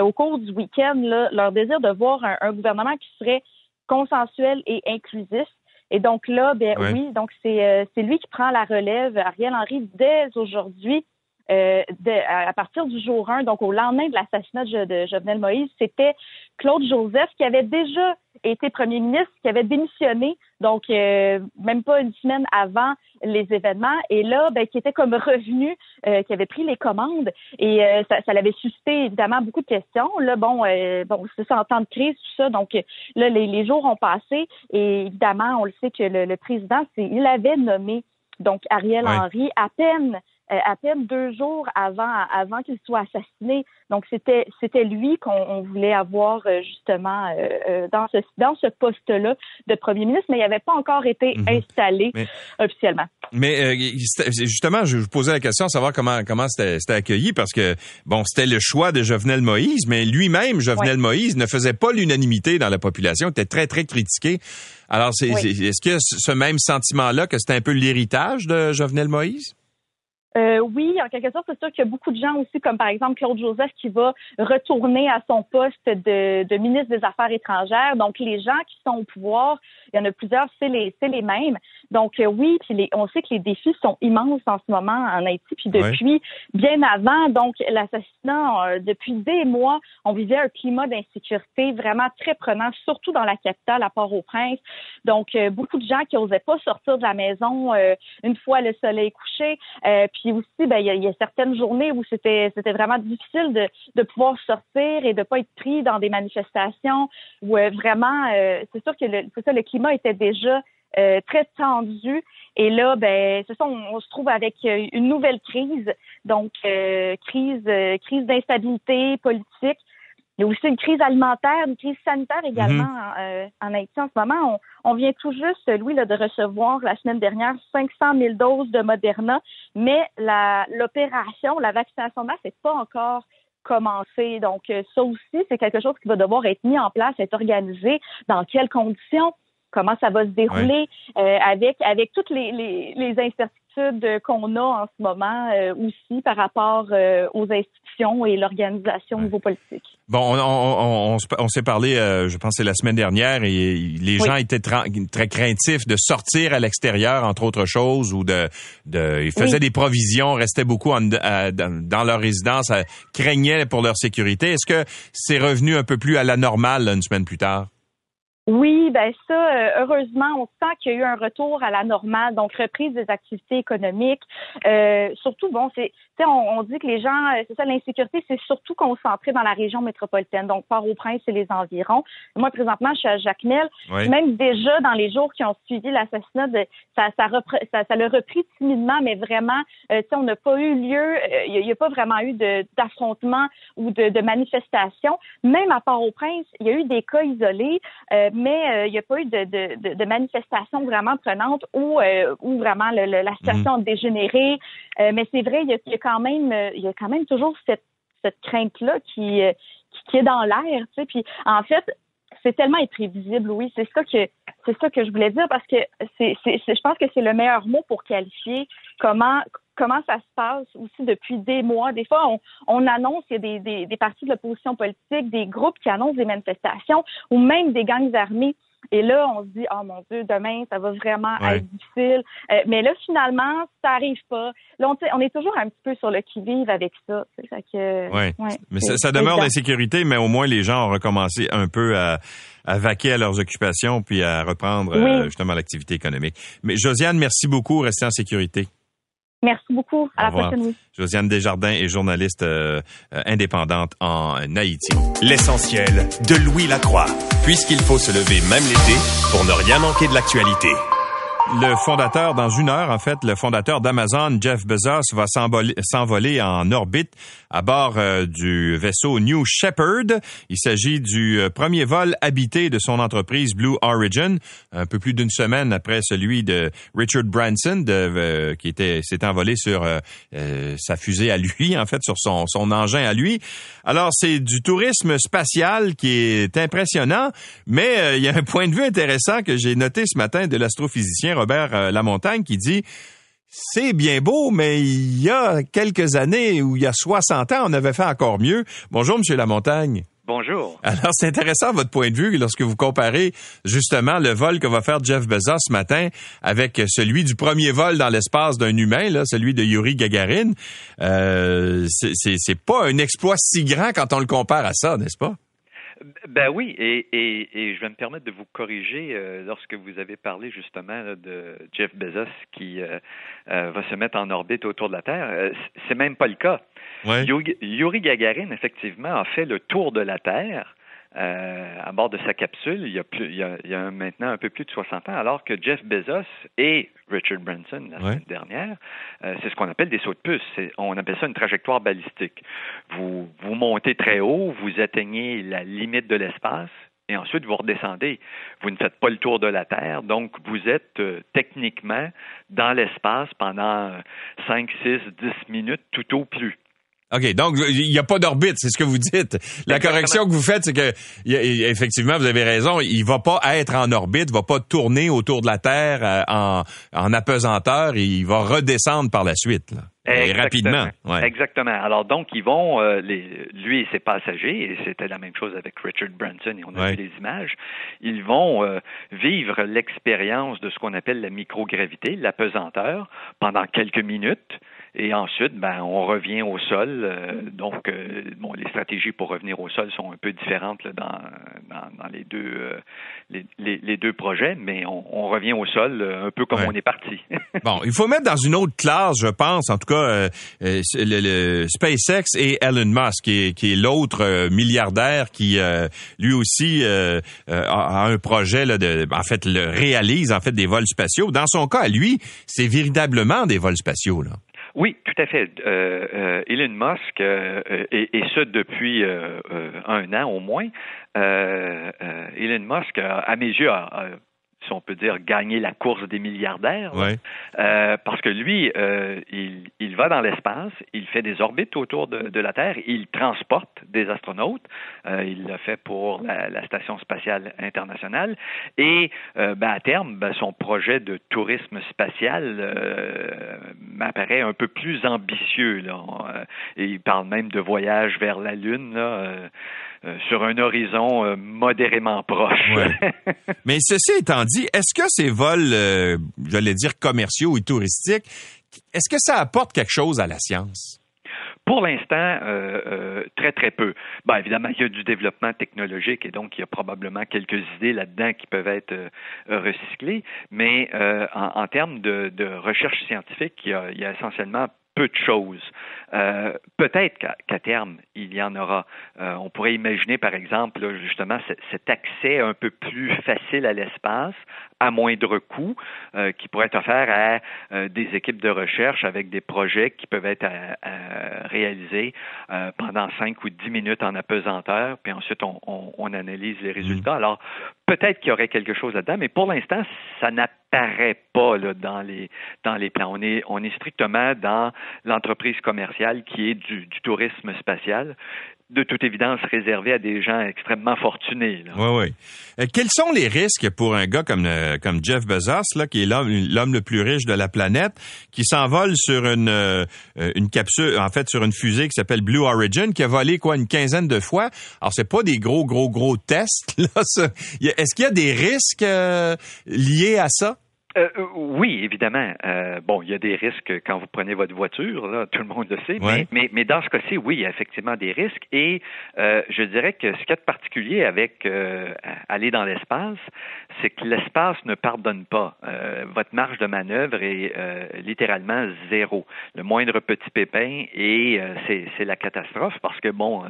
[SPEAKER 4] au cours du week-end leur désir de voir un, un gouvernement qui serait consensuel et inclusif. Et donc là, ben oui, donc c'est euh, c'est lui qui prend la relève, Ariel Henry, dès aujourd'hui. Euh, à partir du jour 1, donc au lendemain de l'assassinat de, Jovenel Moïse, c'était Claude Joseph qui avait déjà été premier ministre, qui avait démissionné, donc euh, même pas une semaine avant les événements, et là, ben, qui était comme revenu, euh, qui avait pris les commandes, et euh, ça, ça l'avait suscité évidemment beaucoup de questions. Là, bon, bon, c'est ça en temps de crise, tout ça, donc là, les, jours ont passé, et évidemment, on le sait que le, président, c'est, il avait nommé donc Ariel Henry à peine euh, à peine deux jours avant, avant qu'il soit assassiné. Donc c'était c'était lui qu'on voulait avoir euh, justement euh, dans ce dans ce poste-là de premier ministre, mais il n'avait pas encore été mhm. installé officiellement.
[SPEAKER 3] Mais justement, je vous posais la question de savoir comment comment c'était accueilli parce que bon, c'était le choix de Jovenel Moïse, mais lui-même Jovenel Moïse ne faisait pas l'unanimité dans la population, était très très critiqué. Alors c'est est-ce qu'il y a ce même sentiment-là que c'était un peu l'héritage de Jovenel Moïse?
[SPEAKER 4] Euh, oui, en quelque sorte, c'est sûr qu'il y a beaucoup de gens aussi, comme par exemple Claude Joseph, qui va retourner à son poste de, ministre des Affaires étrangères. Donc, les gens qui sont au pouvoir, il y en a plusieurs, c'est les, c'est les mêmes. Donc, euh, oui, puis les, on sait que les défis sont immenses en ce moment en Haïti. Puis depuis bien avant, donc l'assassinat, euh, depuis des mois, on vivait un climat d'insécurité vraiment très prenant, surtout dans la capitale, à Port-au-Prince. Donc, beaucoup de gens qui n'osaient pas sortir de la maison une fois le soleil couché. Puis aussi, ben, il y, a certaines journées où c'était c'était vraiment difficile de, de pouvoir sortir et de pas être pris dans des manifestations où euh, vraiment, euh, c'est sûr que le, ça, le climat était déjà euh, très tendu. Et là, ben, c'est ça, on, se trouve avec une nouvelle crise, donc crise, crise d'instabilité politique. Il y a aussi une crise alimentaire, une crise sanitaire également mhm. euh, en, Haïti en ce moment. On, vient tout juste, Louis, là, de recevoir la semaine dernière 500 000 doses de Moderna, mais l'opération, la, vaccination de masse n'est pas encore commencée. Donc, euh, ça aussi, c'est quelque chose qui va devoir être mis en place, être organisé. Dans quelles conditions? Comment ça va se dérouler euh, avec avec toutes les, les, les incertitudes qu'on a en ce moment euh, aussi par rapport euh, aux institutions et l'organisation au niveau politique.
[SPEAKER 3] Bon, on, on, s'est parlé, je pense, c'est la semaine dernière, et les gens étaient très craintifs de sortir à l'extérieur, entre autres choses, ou de, de ils faisaient des provisions, restaient beaucoup dans leur résidence, craignaient pour leur sécurité. Est-ce que c'est revenu un peu plus à la normale une semaine plus tard?
[SPEAKER 4] Oui, ben ça, euh, heureusement, on sent qu'il y a eu un retour à la normale, donc reprise des activités économiques. Euh, surtout, bon, c'est, on, on dit que les gens, euh, c'est ça, l'insécurité, c'est surtout concentré dans la région métropolitaine, donc Port-au-Prince et les environs. Moi, présentement, je suis à Jacmel. Même déjà dans les jours qui ont suivi l'assassinat, de, ça, ça, ça, ça l'a repris timidement, mais vraiment, euh, on n'a pas eu lieu, il n'y a, pas vraiment eu de, d'affrontement ou de, de manifestation. Même à Port-au-Prince, il y a eu des cas isolés mais euh, il n'y a pas eu de, de, manifestation vraiment prenante où, euh, où vraiment la situation a dégénéré. Euh, mais c'est vrai, il y, a, quand même y a quand même toujours cette, cette crainte-là qui, qui, est dans l'air. Tu sais. Puis en fait, c'est tellement imprévisible, oui. C'est ça que c'est ça que je voulais dire parce que c'est, je pense que c'est le meilleur mot pour qualifier comment comment ça se passe aussi depuis des mois. Des fois, on, on annonce, il y a des, des, des partis de l'opposition politique, des groupes qui annoncent des manifestations ou même des gangs armés Et là, on se dit, oh mon Dieu, demain, ça va vraiment être difficile. Euh, mais là, finalement, ça arrive pas. Là, on, est toujours un petit peu sur le qui-vive avec ça.
[SPEAKER 3] Oui. mais ça, demeure d'insécurité, mais au moins, les gens ont recommencé un peu à, vaquer à leurs occupations puis à reprendre euh, justement l'activité économique. Mais Josiane, merci beaucoup. Restez en sécurité.
[SPEAKER 4] Merci beaucoup. À la prochaine.
[SPEAKER 3] Josiane Desjardins est journaliste euh, euh, indépendante en Haïti.
[SPEAKER 2] L'essentiel de Louis Lacroix, puisqu'il faut se lever même l'été pour ne rien manquer de l'actualité.
[SPEAKER 3] Le fondateur, dans une heure, en fait, le fondateur d'Amazon, Jeff Bezos, va s'envoler en orbite à bord euh, du vaisseau New Shepard. Il s'agit du euh, premier vol habité de son entreprise Blue Origin, un peu plus d'une semaine après celui de Richard Branson, euh, qui était s'est envolé sur sa fusée à lui, en fait, sur son, son engin à lui. Alors, c'est du tourisme spatial qui est impressionnant, mais il y a un point de vue intéressant que j'ai noté ce matin de l'astrophysicien Robert euh, Lamontagne qui dit c'est bien beau, mais il y a quelques années ou il y a 60 ans, on avait fait encore mieux. Bonjour, Monsieur Lamontagne.
[SPEAKER 5] Bonjour.
[SPEAKER 3] Alors, c'est intéressant votre point de vue lorsque vous comparez justement le vol que va faire Jeff Bezos ce matin avec celui du premier vol dans l'espace d'un humain, là, celui de Yuri Gagarin. Euh, c'est pas un exploit si grand quand on le compare à ça, n'est-ce pas?
[SPEAKER 5] Ben oui, et, et, et, je vais me permettre de vous corriger euh, lorsque vous avez parlé justement de Jeff Bezos qui euh, euh, va se mettre en orbite autour de la Terre. c'est même pas le cas. Yuri Gagarin, effectivement, a fait le tour de la Terre euh, à bord de sa capsule il y, a plus, il, y a, il y a maintenant un peu plus de 60 ans, alors que Jeff Bezos et Richard Branson la semaine dernière, euh, c'est ce qu'on appelle des sauts de puce. On appelle ça une trajectoire balistique. Vous, vous montez très haut, vous atteignez la limite de l'espace, et ensuite vous redescendez. Vous ne faites pas le tour de la Terre, donc vous êtes euh, techniquement dans l'espace pendant 5, 6, 10 minutes tout au plus.
[SPEAKER 3] OK, donc il n'y a pas d'orbite, c'est ce que vous dites. La correction que vous faites, c'est que effectivement, vous avez raison, il va pas être en orbite, il va pas tourner autour de la Terre euh, en, en apesanteur, il va redescendre par la suite. Et rapidement.
[SPEAKER 5] Exactement. Alors donc, ils vont, euh, les, lui et ses passagers, et c'était la même chose avec Richard Branson, et on a vu les images, ils vont euh, vivre l'expérience de ce qu'on appelle la microgravité, l'apesanteur, pendant quelques minutes. Et ensuite, ben, on revient au sol. Euh, donc, euh, bon, les stratégies pour revenir au sol sont un peu différentes là, dans, dans, dans, les deux euh, les, les, les, deux projets, mais on, on, revient au sol un peu comme on est parti.
[SPEAKER 3] bon, il faut mettre dans une autre classe, je pense, en tout cas, le, le, SpaceX et Elon Musk, qui est, qui est l'autre milliardaire qui, lui aussi, a, a, un projet là, de, en fait, le réalise en fait des vols spatiaux. Dans son cas, lui, c'est véritablement des vols spatiaux là.
[SPEAKER 5] Oui, tout à fait. Euh, euh, Elon Musk, euh, et, et, ce depuis un an au moins, Elon Musk, à mes yeux, a, si on peut dire, gagner la course des milliardaires. Euh, parce que lui, euh, il, il, va dans l'espace, il fait des orbites autour de, de la Terre, il transporte des astronautes. Euh, il l'a fait pour la, la, Station spatiale internationale. Et euh, ben, à terme, ben, son projet de tourisme spatial euh, m'apparaît un peu plus ambitieux. Là. Et il parle même de voyage vers la Lune. Là. Euh, sur un horizon euh, modérément proche.
[SPEAKER 3] Mais ceci étant dit, est-ce que ces vols, euh, j'allais dire commerciaux et touristiques, est-ce que ça apporte quelque chose à la science?
[SPEAKER 5] Pour l'instant, très très peu. Bon, évidemment, il y a du développement technologique et donc il y a probablement quelques idées là-dedans qui peuvent être recyclées, mais en, termes de, recherche scientifique, il y a essentiellement peu de choses. Euh, peut-être qu'à terme, il y en aura. Euh, on pourrait imaginer, par exemple, justement, cet accès un peu plus facile à l'espace, à moindre coût, euh, qui pourrait être offert à des équipes de recherche avec des projets qui peuvent être réalisés pendant cinq ou dix minutes en apesanteur, puis ensuite on, on analyse les résultats. Mm. Alors, peut-être qu'il y aurait quelque chose là-dedans, mais pour l'instant, ça n'apparaît pas dans les plans. On est strictement dans l'entreprise commerciale qui est du tourisme spatial. De toute évidence réservé à des gens extrêmement fortunés.
[SPEAKER 3] Oui, oui. Euh, quels sont les risques pour un gars comme euh, comme Jeff Bezos, là, qui est l'homme le plus riche de la planète, qui s'envole sur une euh, une capsule, en fait, sur une fusée qui s'appelle Blue Origin, qui a volé quoi une quinzaine de fois? Alors c'est pas des gros gros gros tests. Est-ce qu'il y a des risques liés à ça?
[SPEAKER 5] Euh, euh, oui, évidemment. Euh, bon, il y a des risques quand vous prenez votre voiture, là, tout le monde le sait. Mais, mais, dans ce cas-ci, oui, il y a effectivement des risques. Et je dirais que ce qu'il y a de particulier avec aller dans l'espace, c'est que l'espace ne pardonne pas. votre marge de manœuvre est littéralement zéro. Le moindre petit pépin et c'est la catastrophe parce que bon,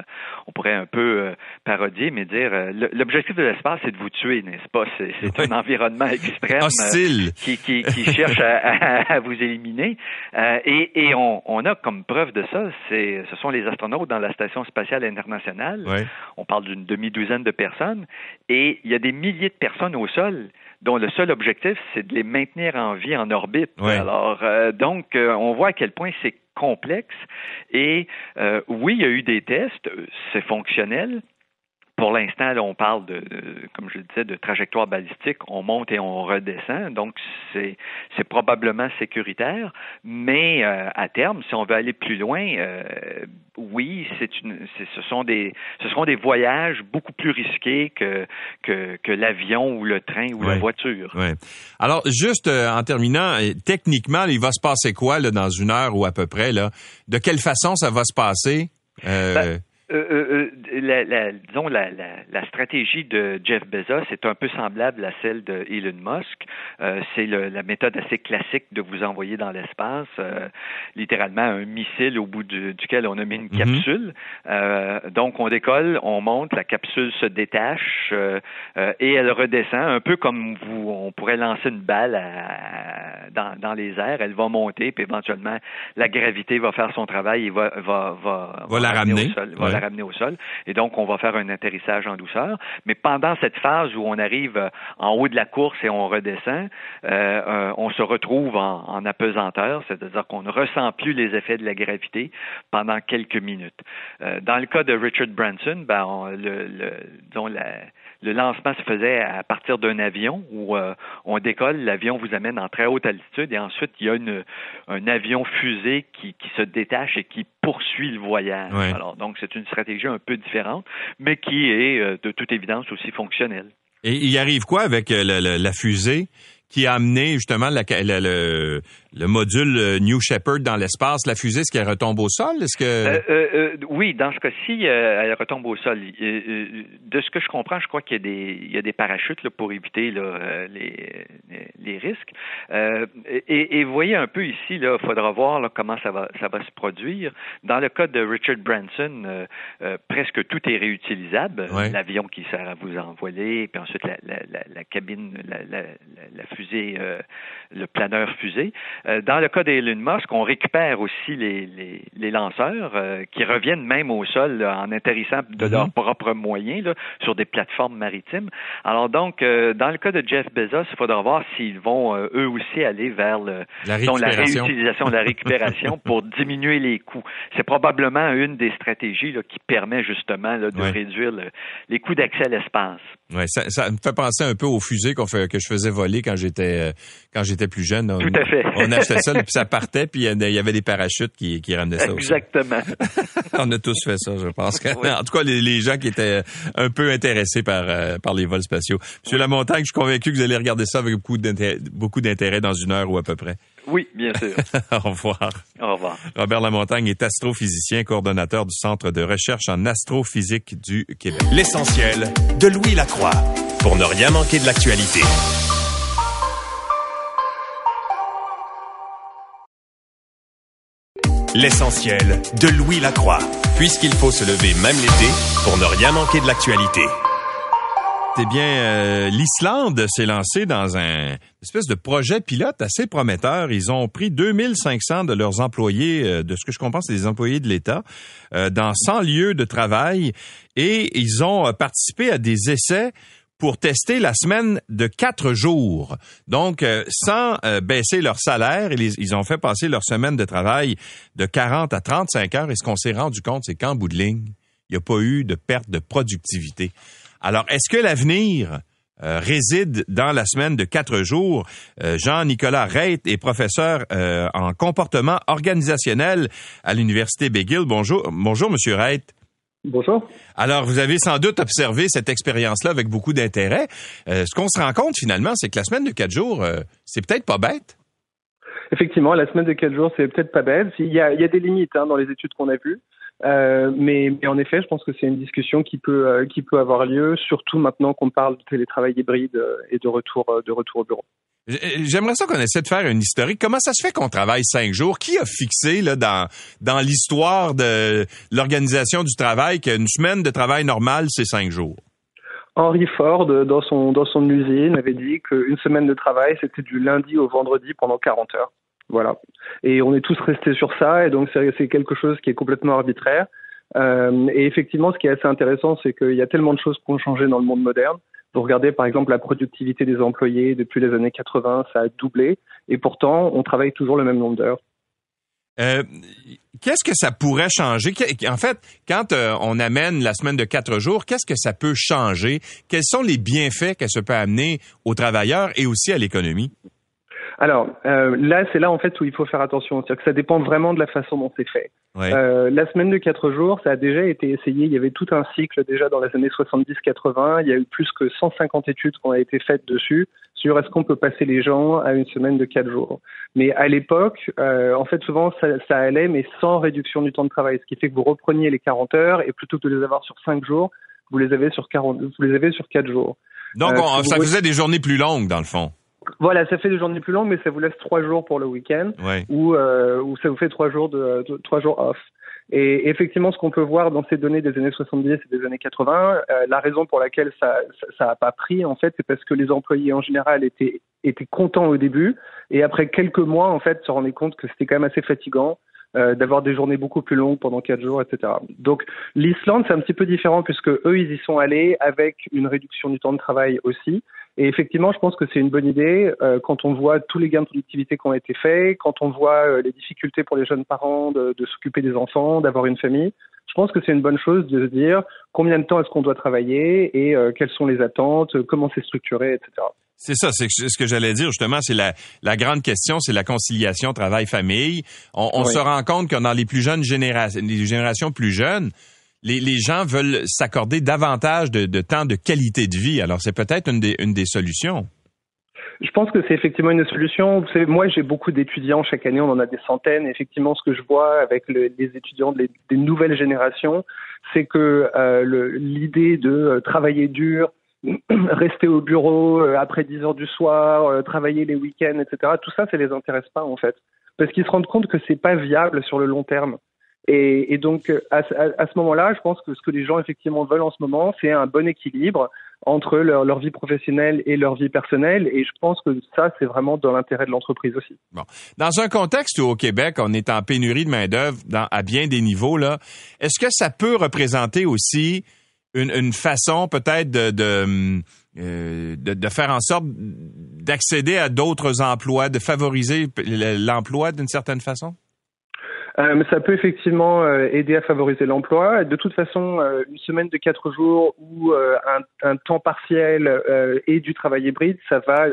[SPEAKER 5] on pourrait un peu parodier, mais dire l'objectif de l'espace, c'est de vous tuer, n'est-ce pas? C'est un environnement extrême.
[SPEAKER 3] Hostile
[SPEAKER 5] qui, qui, qui cherchent à, vous éliminer. Euh, et, et on, on, a comme preuve de ça, c'est, ce sont les astronautes dans la Station spatiale internationale. On parle d'une demi-douzaine de personnes. Et il y a des milliers de personnes au sol dont le seul objectif, c'est de les maintenir en vie en orbite. Alors, euh, donc, euh, on voit à quel point c'est complexe. Et oui, il y a eu des tests, c'est fonctionnel, pour l'instant, on parle de, comme je le disais, de trajectoire balistique. On monte et on redescend, donc c'est c'est probablement sécuritaire. Mais euh, à terme, si on veut aller plus loin, euh, oui, c'est une, ce sont des ce seront des voyages beaucoup plus risqués que que, que l'avion ou le train ou la voiture.
[SPEAKER 3] Ouais. Alors, juste euh, en terminant, techniquement, il va se passer quoi là, dans une heure ou à peu près là? De quelle façon ça va se passer?
[SPEAKER 5] Ben, euh, euh, euh, la, la, disons la, la, la, stratégie de Jeff Bezos est un peu semblable à celle de Elon Musk. Euh, c'est la méthode assez classique de vous envoyer dans l'espace, euh, littéralement un missile au bout duquel on a mis une mhm. capsule. donc on décolle, on monte, la capsule se détache et elle redescend, un peu comme vous, on pourrait lancer une balle à, dans, dans, les airs. Elle va monter, puis éventuellement la gravité va faire son travail et va va va,
[SPEAKER 3] va, la ramener.
[SPEAKER 5] Au sol, ramener au sol. Et donc, on va faire un atterrissage en douceur. Mais pendant cette phase où on arrive euh, en haut de la course et on redescend, euh, euh, on se retrouve en, apesanteur, c'est-à-dire qu'on ne ressent plus les effets de la gravité pendant quelques minutes. dans le cas de Richard Branson, ben, disons, la, le lancement se faisait à partir d'un avion où euh, on décolle, l'avion vous amène en très haute altitude et ensuite il y a une, un avion fusée qui, qui se détache et qui poursuit le voyage. Alors donc c'est une stratégie un peu différente, mais qui est euh, de toute évidence aussi fonctionnelle.
[SPEAKER 3] Et il arrive quoi avec euh, la fusée? Qui a amené justement la, le, le module euh, New Shepard dans l'espace, la fusée, est-ce qu'elle retombe au sol? Est-ce que euh,
[SPEAKER 5] euh, oui, dans ce cas-ci, elle retombe au sol. de ce que je comprends, je crois qu'il y a des il y a des parachutes là, pour éviter là, les, les risques. et, voyez un peu ici, il faudra voir là, comment ça va ça va se produire. Dans le cas de Richard Branson, presque tout est réutilisable. L'avion qui sert à vous envoler, puis ensuite la, la, la, la cabine, la, fusée, le planeur fusée. Euh, dans le cas d'Elon Musk, on récupère aussi les, les, les lanceurs euh, qui reviennent même au sol en atterrissant de mhm. leurs propres moyens là, sur des plateformes maritimes. Alors donc, euh, dans le cas de Jeff Bezos, il faudra voir s'ils vont eux aussi aller vers le,
[SPEAKER 3] la, réutilisation,
[SPEAKER 5] la récupération pour diminuer les coûts. C'est probablement une des stratégies là, qui permet justement de réduire les coûts d'accès à l'espace.
[SPEAKER 3] Ouais, ça, ça, me fait penser un peu aux fusées qu'on fait, que je faisais voler quand j'étais quand j'étais plus jeune.
[SPEAKER 5] Tout à fait
[SPEAKER 3] on achetait ça, puis ça partait, puis il y avait des parachutes qui, qui ramenaient ça
[SPEAKER 5] Exactement.
[SPEAKER 3] on a tous fait ça, je pense. En tout cas, les, gens qui étaient un peu intéressés par, euh, par les vols spatiaux. Monsieur Lamontagne, je suis convaincu que vous allez regarder ça avec beaucoup d'intérêt, beaucoup d'intérêt dans une heure ou à peu près.
[SPEAKER 5] Oui, bien sûr.
[SPEAKER 3] Au revoir.
[SPEAKER 5] Au revoir.
[SPEAKER 3] Robert Lamontagne est astrophysicien, coordonnateur du Centre de recherche en astrophysique du Québec.
[SPEAKER 2] L'essentiel de Louis Lacroix pour ne rien manquer de l'actualité. L'essentiel de Louis Lacroix, puisqu'il faut se lever même l'été pour ne rien manquer de l'actualité.
[SPEAKER 3] Eh bien, euh, l'Islande s'est lancée dans un espèce de projet pilote assez prometteur. Ils ont pris 2500 de leurs employés, euh, de ce que je comprends, c'est des employés de l'État, euh, dans 100 lieux de travail et ils ont participé à des essais pour tester la semaine de quatre jours. Donc, euh, sans euh, baisser leur salaire, ils, ils, ont fait passer leur semaine de travail de 40 à 35 heures. Et ce qu'on s'est rendu compte, c'est qu'en bout de ligne, il n'y a pas eu de perte de productivité. Alors, est-ce que l'avenir euh, réside dans la semaine de quatre jours? Euh, Jean-Nicolas Reit est professeur euh, en comportement organisationnel à l'Université McGill. Bonjour, bonjour, Monsieur Reit.
[SPEAKER 6] Bonjour.
[SPEAKER 3] Alors, vous avez sans doute observé cette expérience-là avec beaucoup d'intérêt. ce qu'on se rend compte finalement, c'est que la semaine de quatre jours, c'est peut-être pas bête.
[SPEAKER 6] Effectivement, la semaine de quatre jours, c'est peut-être pas bête. Il y a, il y a des limites hein, dans les études qu'on a vues. Euh, mais, mais, en effet, je pense que c'est une discussion qui peut, euh, qui peut avoir lieu, surtout maintenant qu'on parle de télétravail hybride euh, et de retour, de retour au bureau.
[SPEAKER 3] J'aimerais ça qu'on essaie de faire une historique. Comment ça se fait qu'on travaille cinq jours? Qui a fixé là, dans, dans l'histoire de l'organisation du travail qu'une semaine de travail normale, c'est cinq jours?
[SPEAKER 6] Henry Ford, dans son, dans son usine, avait dit qu'une semaine de travail, c'était du lundi au vendredi pendant 40 heures. Voilà. Et on est tous restés sur ça, et donc c'est quelque chose qui est complètement arbitraire. Euh, et effectivement, ce qui est assez intéressant, c'est qu'il y a tellement de choses qui ont changé dans le monde moderne. Vous regardez par exemple la productivité des employés depuis les années 80, ça a doublé, et pourtant on travaille toujours le même nombre d'heures.
[SPEAKER 3] Euh, qu'est-ce que ça pourrait changer? En fait, quand euh, on amène la semaine de quatre jours, qu'est-ce que ça peut changer? Quels sont les bienfaits que ça peut amener aux travailleurs et aussi à l'économie?
[SPEAKER 6] Alors euh, là, c'est là en fait où il faut faire attention, c'est-à-dire que ça dépend vraiment de la façon dont c'est fait. Euh, la semaine de quatre jours, ça a déjà été essayé. Il y avait tout un cycle déjà dans les années 70-80. Il y a eu plus que 150 études qui ont été faites dessus sur est-ce qu'on peut passer les gens à une semaine de quatre jours. Mais à l'époque, euh, en fait, souvent ça, ça, allait, mais sans réduction du temps de travail, ce qui fait que vous repreniez les 40 heures et plutôt que de les avoir sur cinq jours, vous les avez sur 40, vous les avez sur quatre jours.
[SPEAKER 3] Donc, euh, ça faisait des journées plus longues dans le fond.
[SPEAKER 6] Voilà, ça fait des journées plus longues, mais ça vous laisse trois jours pour le week-end, ou, euh, ou ça vous fait trois jours de, trois jours off. Et effectivement, ce qu'on peut voir dans ces données des années 70 et des années 80, euh, la raison pour laquelle ça ça n'a pas pris, en fait, c'est parce que les employés en général étaient étaient contents au début, et après quelques mois, en fait, se rendaient compte que c'était quand même assez fatigant. Euh, d'avoir des journées beaucoup plus longues pendant quatre jours, etc. Donc l'Islande, c'est un petit peu différent puisque eux, ils y sont allés avec une réduction du temps de travail aussi. Et effectivement, je pense que c'est une bonne idée euh, quand on voit tous les gains de productivité qui ont été faits, quand on voit euh, les difficultés pour les jeunes parents de, de s'occuper des enfants, d'avoir une famille. Je pense que c'est une bonne chose de se dire combien de temps est-ce qu'on doit travailler et euh, quelles sont les attentes, comment c'est structuré, etc.
[SPEAKER 3] C'est ça, c'est ce que j'allais dire justement, c'est la, la grande question, c'est la conciliation travail-famille. On, on se rend compte que dans les plus jeunes générations, les générations plus jeunes, les, gens veulent s'accorder davantage de, temps de qualité de vie. Alors, c'est peut-être une des, solutions.
[SPEAKER 6] Je pense que c'est effectivement une solution. Vous savez, moi, j'ai beaucoup d'étudiants chaque année, on en a des centaines. effectivement, ce que je vois avec les étudiants des nouvelles générations, c'est que euh, l'idée de euh, travailler dur, rester au bureau euh, après 10 heures du soir, travailler les week-ends, etc. Tout ça, ça les intéresse pas en fait, parce qu'ils se rendent compte que c'est pas viable sur le long terme. Et, donc, à, ce moment-là, je pense que ce que les gens effectivement veulent en ce moment, c'est un bon équilibre entre leur, vie professionnelle et leur vie personnelle. Et je pense que ça, c'est vraiment dans l'intérêt de l'entreprise aussi.
[SPEAKER 3] Bon. Dans un contexte où au Québec, on est en pénurie de main-d'œuvre à bien des niveaux, là, est-ce que ça peut représenter aussi une, façon peut-être euh, de, faire en sorte d'accéder à d'autres emplois, de favoriser l'emploi d'une certaine façon?
[SPEAKER 6] Euh, ça peut effectivement euh, aider à favoriser l'emploi. De toute façon, euh, une semaine de quatre jours ou un, temps partiel et du travail hybride, ça va.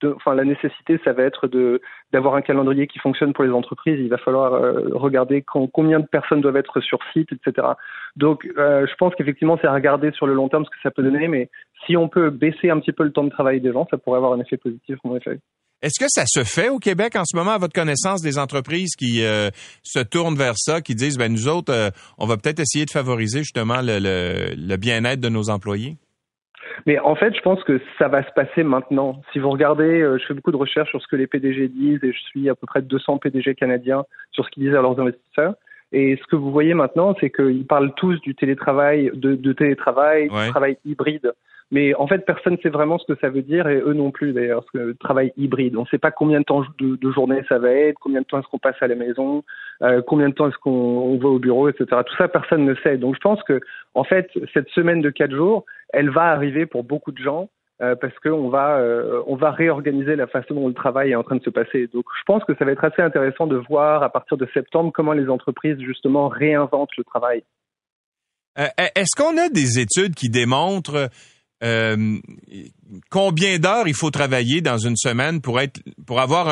[SPEAKER 6] De, enfin, la nécessité, ça va être de d'avoir un calendrier qui fonctionne pour les entreprises. Il va falloir regarder combien de personnes doivent être sur site, etc. Donc, je pense qu'effectivement, c'est à regarder sur le long terme ce que ça peut donner. Mais si on peut baisser un petit peu le temps de travail des gens, ça pourrait avoir un effet positif, en effet.
[SPEAKER 3] Est-ce que ça se fait au Québec en ce moment, à votre connaissance, des entreprises qui euh, se tournent vers ça, qui disent, ben nous autres, euh, on va peut-être essayer de favoriser justement le, le, bien-être de nos employés?
[SPEAKER 6] Mais en fait, je pense que ça va se passer maintenant. Si vous regardez, euh, je fais beaucoup de recherches sur ce que les PDG disent et je suis à peu près 200 PDG canadiens sur ce qu'ils disent à leurs investisseurs. Et ce que vous voyez maintenant, c'est qu'ils parlent tous du télétravail, de, de télétravail, du travail hybride. Mais en fait, personne ne sait vraiment ce que ça veut dire, et eux non plus d'ailleurs, ce travail hybride. On ne sait pas combien de temps de, journée ça va être, combien de temps est-ce qu'on passe à la maison, euh, combien de temps est-ce qu'on va au bureau, etc. Tout ça, personne ne sait. Donc je pense que, en fait, cette semaine de quatre jours, elle va arriver pour beaucoup de gens. Euh, parce qu'on va euh, va réorganiser la façon dont le travail est en train de se passer. Donc je pense que ça va être assez intéressant de voir à partir de septembre comment les entreprises justement réinventent le travail.
[SPEAKER 3] Est-ce qu'on a des études qui démontrent combien d'heures il faut travailler dans une semaine pour être pour avoir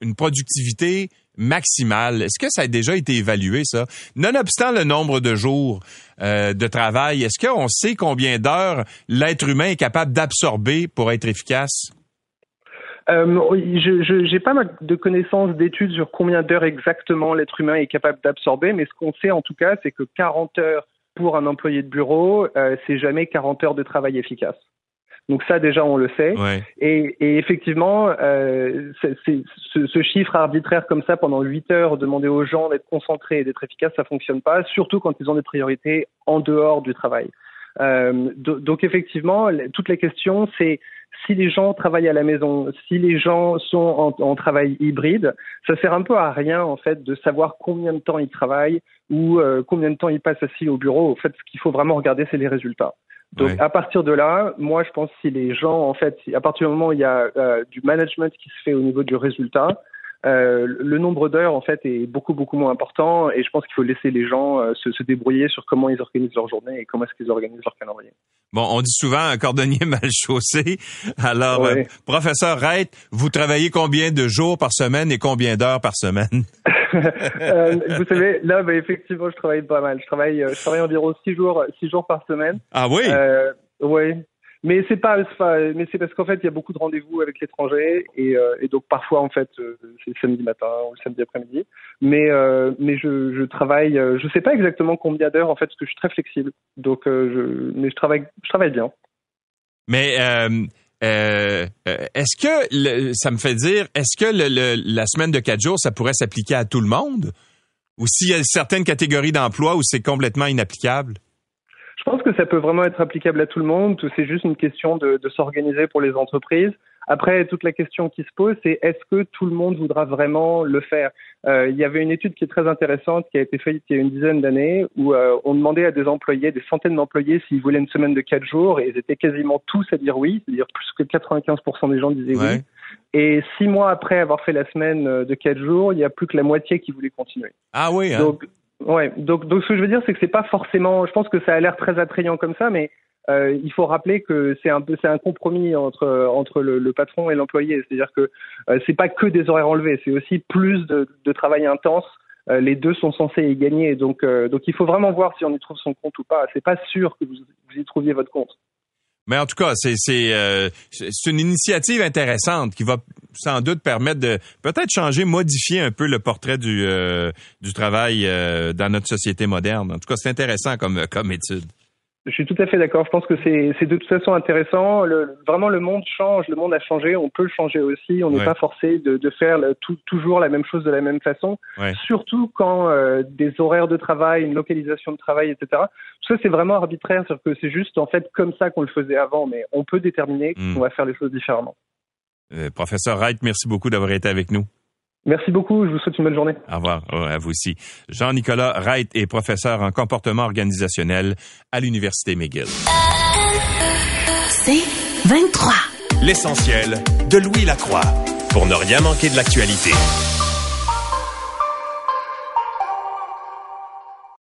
[SPEAKER 3] une productivité maximale? Est-ce que ça a déjà été évalué, ça? Nonobstant le nombre de jours de travail, est-ce qu'on sait combien d'heures l'être humain est capable d'absorber pour être efficace?
[SPEAKER 6] Euh, je n'ai pas de connaissances d'études sur combien d'heures exactement l'être humain est capable d'absorber, mais ce qu'on sait en tout cas, c'est que 40 heures pour un employé de bureau, euh, c'est jamais 40 heures de travail efficace. Donc ça déjà on le sait. Et, et, effectivement, euh, ce, ce, chiffre arbitraire comme ça pendant 8 heures, demander aux gens d'être concentrés et d'être efficaces, ça fonctionne pas, surtout quand ils ont des priorités en dehors du travail. Euh, donc effectivement, toutes les questions, c'est si les gens travaillent à la maison, si les gens sont en, travail hybride, ça sert un peu à rien en fait de savoir combien de temps ils travaillent ou euh, combien de temps ils passent assis au bureau. En fait, ce qu'il faut vraiment regarder, c'est les résultats. Donc à partir de là, moi je pense si les gens, en fait, à partir du moment où il y a euh, du management qui se fait au niveau du résultat, euh, le nombre d'heures en fait est beaucoup beaucoup moins important et je pense qu'il faut laisser les gens euh, se, se, débrouiller sur comment ils organisent leur journée et comment est-ce qu'ils organisent leur calendrier.
[SPEAKER 3] Bon, on dit souvent un cordonnier mal chaussé. Alors, euh, professeur Reit, vous travaillez combien de jours par semaine et combien d'heures par semaine?
[SPEAKER 6] Vous savez, là, bah, effectivement, je travaille pas mal. Je travaille, je travaille environ six jours, six jours par semaine.
[SPEAKER 3] Ah oui?
[SPEAKER 6] oui, mais c'est pas, mais c'est parce qu'en fait il y a beaucoup de rendez-vous avec l'étranger et, euh, donc parfois en fait euh, c'est samedi matin ou samedi après-midi. Mais euh, mais je, je travaille, je sais pas exactement combien d'heures en fait parce que je suis très flexible. Donc je, mais je travaille, je travaille bien.
[SPEAKER 3] Mais est-ce que ça me fait dire, est-ce que la semaine de quatre jours ça pourrait s'appliquer à tout le monde? Ou s'il y a certaines catégories d'emploi où c'est complètement inapplicable?
[SPEAKER 6] Je pense que ça peut vraiment être applicable à tout le monde. C'est juste une question de, de s'organiser pour les entreprises. Après, toute la question qui se pose, c'est est-ce que tout le monde voudra vraiment le faire? Euh, Il y avait une étude qui est très intéressante, qui a été faite il y a une dizaine d'années, où euh, on demandait à des employés, des centaines d'employés, s'ils voulaient une semaine de quatre jours, et ils étaient quasiment tous à dire oui, c'est-à-dire plus que 95% des gens disaient oui. Et six mois après avoir fait la semaine euh, de quatre jours, il n'y a plus que la moitié qui voulait continuer.
[SPEAKER 3] Ah oui. Hein.
[SPEAKER 6] Donc, Ouais, donc, donc ce que je veux dire, c'est que c'est pas forcément. Je pense que ça a l'air très attrayant comme ça, mais euh, il faut rappeler que c'est un peu c'est un compromis entre entre le, le patron et l'employé. C'est-à-dire que euh, c'est pas que des horaires enlevés, c'est aussi plus de, de travail intense. Euh, les deux sont censés y gagner, donc euh, donc il faut vraiment voir si on y trouve son compte ou pas. C'est pas sûr que vous, vous y trouviez votre compte.
[SPEAKER 3] Mais en tout cas, c'est c'est euh, une initiative intéressante qui va sans doute permettre de peut-être changer, modifier un peu le portrait du euh, du travail euh, dans notre société moderne. En tout cas, c'est intéressant comme comme étude.
[SPEAKER 6] Je suis tout à fait d'accord. Je pense que c'est de toute façon intéressant. Le, vraiment, le monde change, le monde a changé. On peut le changer aussi. On n'est pas forcé de, de faire tout, toujours la même chose de la même façon. Surtout quand euh, des horaires de travail, une localisation de travail, etc. Tout ça, c'est vraiment arbitraire. C'est-à-dire que c'est juste en fait comme ça qu'on le faisait avant, mais on peut déterminer hmm. qu'on va faire les choses différemment.
[SPEAKER 3] Euh, professeur Wright, merci beaucoup d'avoir été avec nous.
[SPEAKER 6] Merci beaucoup. Je vous souhaite une bonne journée.
[SPEAKER 3] Au revoir. À vous aussi. Jean-Nicolas Wright est professeur en comportement organisationnel à l'Université McGill.
[SPEAKER 2] C'est 23. L'essentiel de Louis Lacroix pour ne rien manquer de l'actualité.